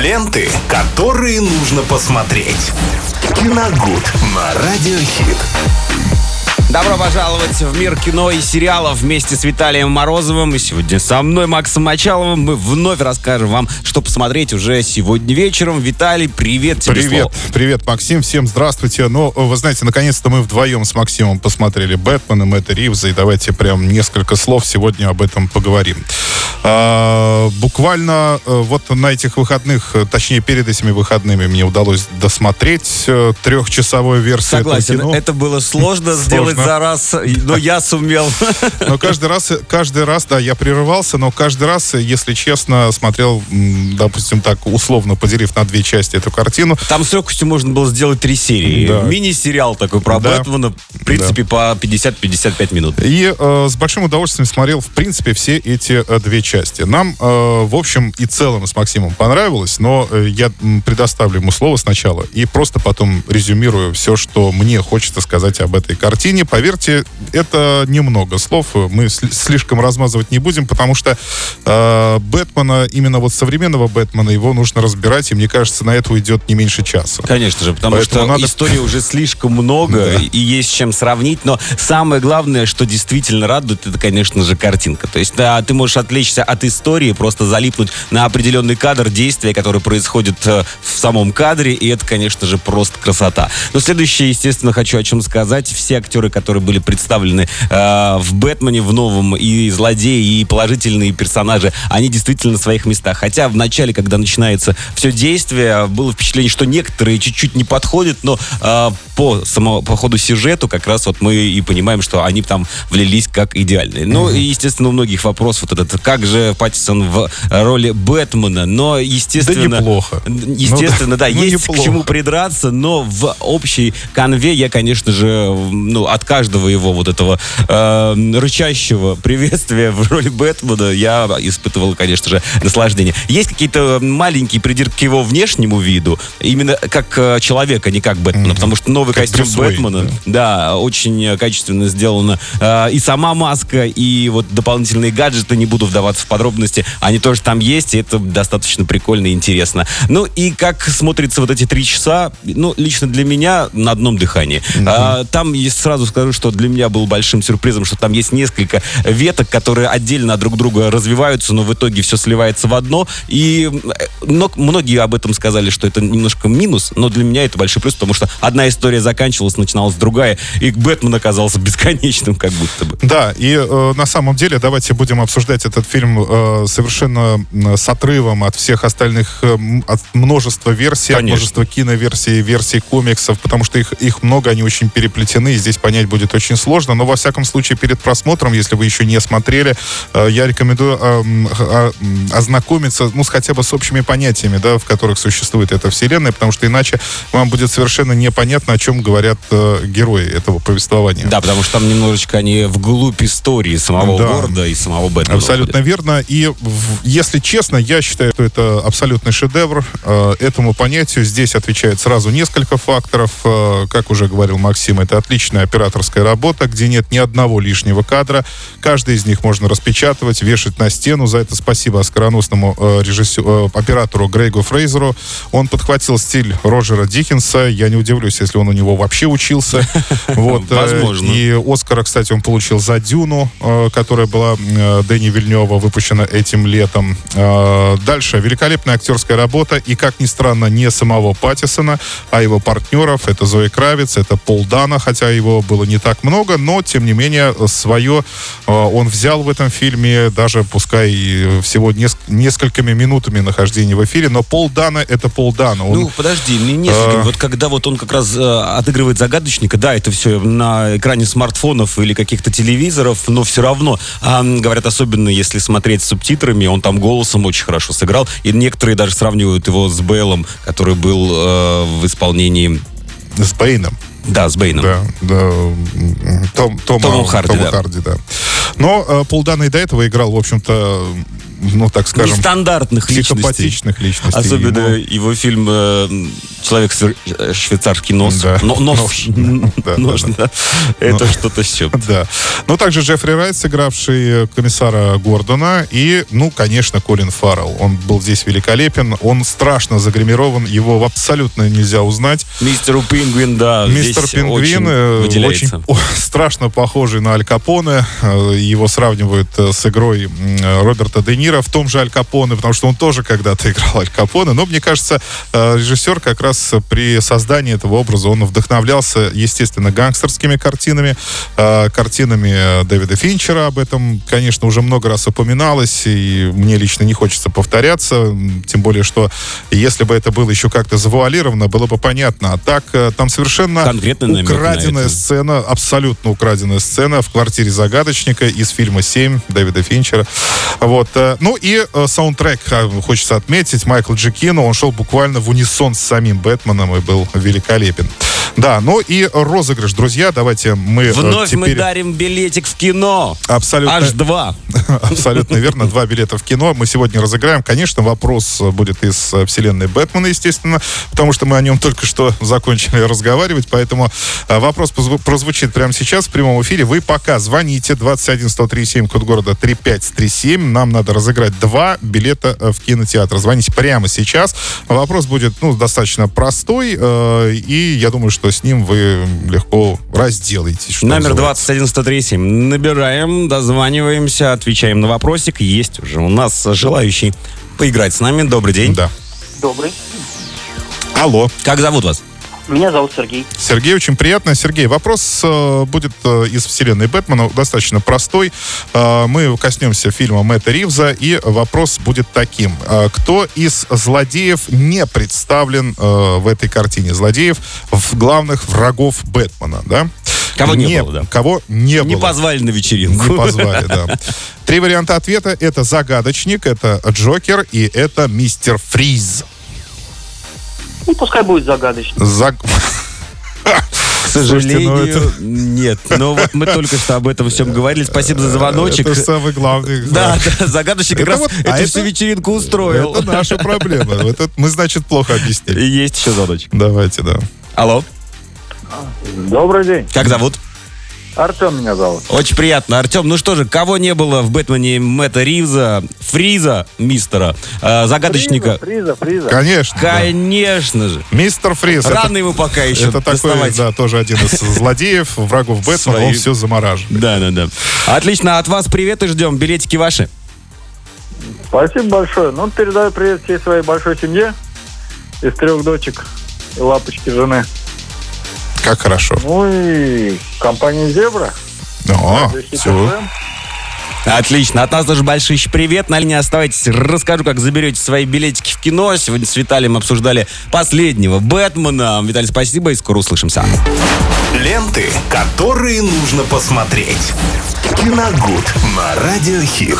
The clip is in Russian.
Ленты, которые нужно посмотреть. Киногуд на Радиохит. Добро пожаловать в мир кино и сериалов вместе с Виталием Морозовым. И сегодня со мной, Максом Мочаловым, мы вновь расскажем вам, что посмотреть уже сегодня вечером. Виталий, привет тебе Привет, слово. привет, Максим, всем здравствуйте. Ну, вы знаете, наконец-то мы вдвоем с Максимом посмотрели Бэтмена, Мэтта Ривза, и давайте прям несколько слов сегодня об этом поговорим. А, буквально э, вот на этих выходных, э, точнее перед этими выходными мне удалось досмотреть э, трехчасовую версию Согласен, этого кино. это было сложно сделать за раз, но я сумел. Но каждый раз, каждый раз, да, я прерывался, но каждый раз, если честно, смотрел, допустим, так условно поделив на две части эту картину. Там с легкостью можно было сделать три серии. Да. Мини-сериал такой про Да. Бэтмена, в принципе, по 50-55 минут. И э, с большим удовольствием смотрел, в принципе, все эти две части. Нам, э, в общем и целом с Максимом понравилось, но э, я предоставлю ему слово сначала и просто потом резюмирую все, что мне хочется сказать об этой картине. Поверьте, это немного слов, мы сли- слишком размазывать не будем, потому что э, Бэтмена, именно вот современного Бэтмена, его нужно разбирать, и мне кажется, на это уйдет не меньше часа. Конечно же, потому Поэтому что надо- истории уже слишком много Да. и есть с чем сравнить. Но самое главное, что действительно радует, это, конечно же, картинка. То есть, да, ты можешь отвлечься от истории, просто залипнуть на определенный кадр действия, который происходит э, в самом кадре, и это, конечно же, просто красота. Но следующее, естественно, хочу о чем сказать. Все актеры, которые были представлены э, в Бэтмене, в новом, и злодеи, и положительные персонажи, они действительно на своих местах. Хотя в начале, когда начинается все действие, было впечатление, что некоторые чуть-чуть не подходят, но э, по, само, по ходу сюжету как раз вот мы и понимаем, что они там влились как идеальные. Ну, и, естественно, у многих вопрос вот этот, как же Паттисон в роли Бэтмена, но, естественно... неплохо. Естественно, Ну да, да, ну, есть к неплохо. чему придраться, но в общей конве я, конечно же, ну, от каждого его вот этого э, рычащего приветствия в роли Бэтмена я испытывал, конечно же, наслаждение. Есть какие-то маленькие придирки к его внешнему виду, именно как э, человека, не как Бэтмена, потому что новый Как костюм Брюс Уэйн, Бэтмена, да, очень э, качественно сделано. Э, И сама маска, и вот дополнительные гаджеты, не буду вдаваться в подробности, они тоже там есть, и это достаточно прикольно и интересно. Ну и как смотрится вот эти три часа, ну, лично для меня на одном дихании. А, Там я сразу скажу, что для меня был большим сюрпризом, что там есть несколько веток, которые отдельно друг друга развиваются, но в итоге все сливается в одно. И э, но- многие об этом сказали, что это немножко минус, но для меня это большой плюс, потому что одна история заканчивалась, начиналась другая, и Бэтмен оказался бесконечным, как будто бы. Да, и э, на самом деле давайте будем обсуждать этот фильм э, совершенно с отрывом от всех остальных, э, от множества версий, от Конечно. множества киноверсий, версий комиксов, потому что их, их много, они очень переплетены, и здесь понять будет очень сложно. Но во всяком случае, перед просмотром, если вы еще не смотрели, э, я рекомендую а, ознакомиться, ну, с хотя бы с общими понятиями, да, в которых существует эта вселенная, потому что иначе вам будет совершенно непонятно, о чем говорят герои этого повествования. Да, потому что там немножечко они вглубь истории самого Да. города и самого Бэтмена. Абсолютно уходят. Верно. И если честно, я считаю, что это абсолютный шедевр. Э, Этому понятию здесь отвечает сразу несколько факторов. Э, Как уже говорил Максим, это отличная операторская работа, где нет ни одного лишнего кадра. Каждый из них можно распечатывать, вешать на стену. За это спасибо оскароносному э, режиссеру, оператору Грегу Фрейзеру. Он подхватил стиль Роджера Диккенса. Я не удивлюсь, если он у него вообще учился. Вот, Возможно. И Оскара, кстати, он получил за «Дюну», которая была Дэнни Вильнева выпущена этим летом. Э, Дальше. Великолепная актерская работа. И, как ни странно, не самого Паттисона, а его партнеров. Это Зои Кравец, это Пол Дана, хотя его было не так много, но, тем не менее, свое э, он взял в этом фильме, даже пускай всего неск- несколькими минутами нахождения в эфире, но Пол Дана — это Пол Дана. Он Ну, подожди, не несколько. А. Вот когда вот он как раз э, отыгрывает загадочника, да, это все на экране смартфонов или каких-то телевизоров, но все равно, а, говорят, особенно если смотреть с субтитрами, он там голосом очень хорошо сыграл. И некоторые даже сравнивают его с Бейлом, который был э, в исполнении... с Бэйном. Да, с Бэйном. Да, да, Том, Тома, Томом Харди, Тома да. Харди, да. Но э, Пол и до этого играл, в общем-то, ну, так скажем, Нестандартных личностей. психопатичных личностей. Особенно Ему- его фильм э, человек э, швейцарский нос. Да. Но, нос. Нож. Да, Нож, да. Это Ну. что-то все. Да. Ну, также Джеффри Райт, сыгравший комиссара Гордона. И, ну, конечно, Колин Фаррелл. Он был здесь великолепен. Он страшно загримирован. Его абсолютно нельзя узнать. Мистеру Пингвин, да, Мистер Пингвин очень э, очень о, страшно похожий на Аль Капоне. Э, Его сравнивают с игрой Роберта Де Ниро в том же Аль Капоне, потому что он тоже когда-то играл Аль Капоне. Но мне кажется, режиссер как раз при создании этого образа он вдохновлялся, естественно, гангстерскими картинами, э, картинами Дэвида Финчера. Об этом, конечно, уже много раз упоминалось, и мне лично не хочется повторяться. Тем более, что если бы это было еще как-то завуалировано, было бы понятно. А так э, там совершенно на украденная сцена, абсолютно украденная сцена в квартире загадочника из фильма «Семь» Дэвида Финчера. Вот. э, Ну и э, саундтрек, хочется отметить, Майкл Джекино, он шел буквально в унисон с самим Бэтменом и был великолепен. Да, ну и розыгрыш, друзья, давайте мы э, Вновь мы теперь... дарим билетик в кино. Абсолютно, Аж два. абсолютно верно. Два билета в кино мы сегодня разыграем. Конечно, вопрос будет из э, вселенной Бэтмена, естественно, потому что мы о нем только что закончили разговаривать. Поэтому э, вопрос прозвучит прямо сейчас в прямом эфире. Вы пока звоните 21 137 код города 3537. Нам надо разыграть два билета в кинотеатр. Звоните прямо сейчас. Вопрос будет ну, достаточно простой, э, и я думаю, что с ним вы легко разделаетесь. Номер называется. 21137. Набираем, дозваниваемся, отвечаем на вопросик. Есть уже у нас желающий поиграть с нами. Добрый день. Да. Добрый. Алло. Как зовут вас? Меня зовут Сергей. Сергей, очень приятно. Сергей, вопрос э, будет э, из вселенной Бэтмена, достаточно простой. Э, мы коснемся фильма Мэтта Ривза, и вопрос будет таким. Кто из злодеев не представлен в этой картине? Злодеев в главных врагов Бэтмена, да? Кого не было, да. Кого не, Не было. позвали на вечеринку. Не позвали, да. Три варианта ответа. Это загадочник, это Джокер и это мистер Фриз. Ну, пускай будет загадочно. Заг... К сожалению, Слушайте, ну это- нет. Но вот мы только что об этом всем говорили. Спасибо за звоночек. Это самый главный. Да, да, загадочник как Это раз вот- эту а всю это- вечеринку устроил. Это наша проблема. Это мы, значит, плохо объяснили. Есть еще звоночек. Давайте, да. Алло, Добрый день. как зовут? Артем меня зовут. Очень приятно, Артем. Ну что же, кого не было в Бэтмене Мэтта Ривза, Фриза, мистера, э, загадочника? Фриза, Фриза. Конечно. да. Конечно же. Мистер Фриз. это- Рано ему пока еще Это такой, доставать. да, тоже один из злодеев, врагов Бэтмена, Свои- он все замораживает. Да, да, да. Отлично, от вас привет и ждем. Билетики ваши. Спасибо большое. Ну, передаю привет всей своей большой семье из трех дочек и лапочки жены. Как хорошо. Ну и компании «Зебра». О, все. Отлично. От нас тоже большой привет. На линии оставайтесь. Расскажу, как заберете свои билетики в кино. Сегодня с Виталием обсуждали последнего Бэтмена. Виталий, спасибо и скоро услышимся. Ленты, которые нужно посмотреть. Киногуд на радиохит.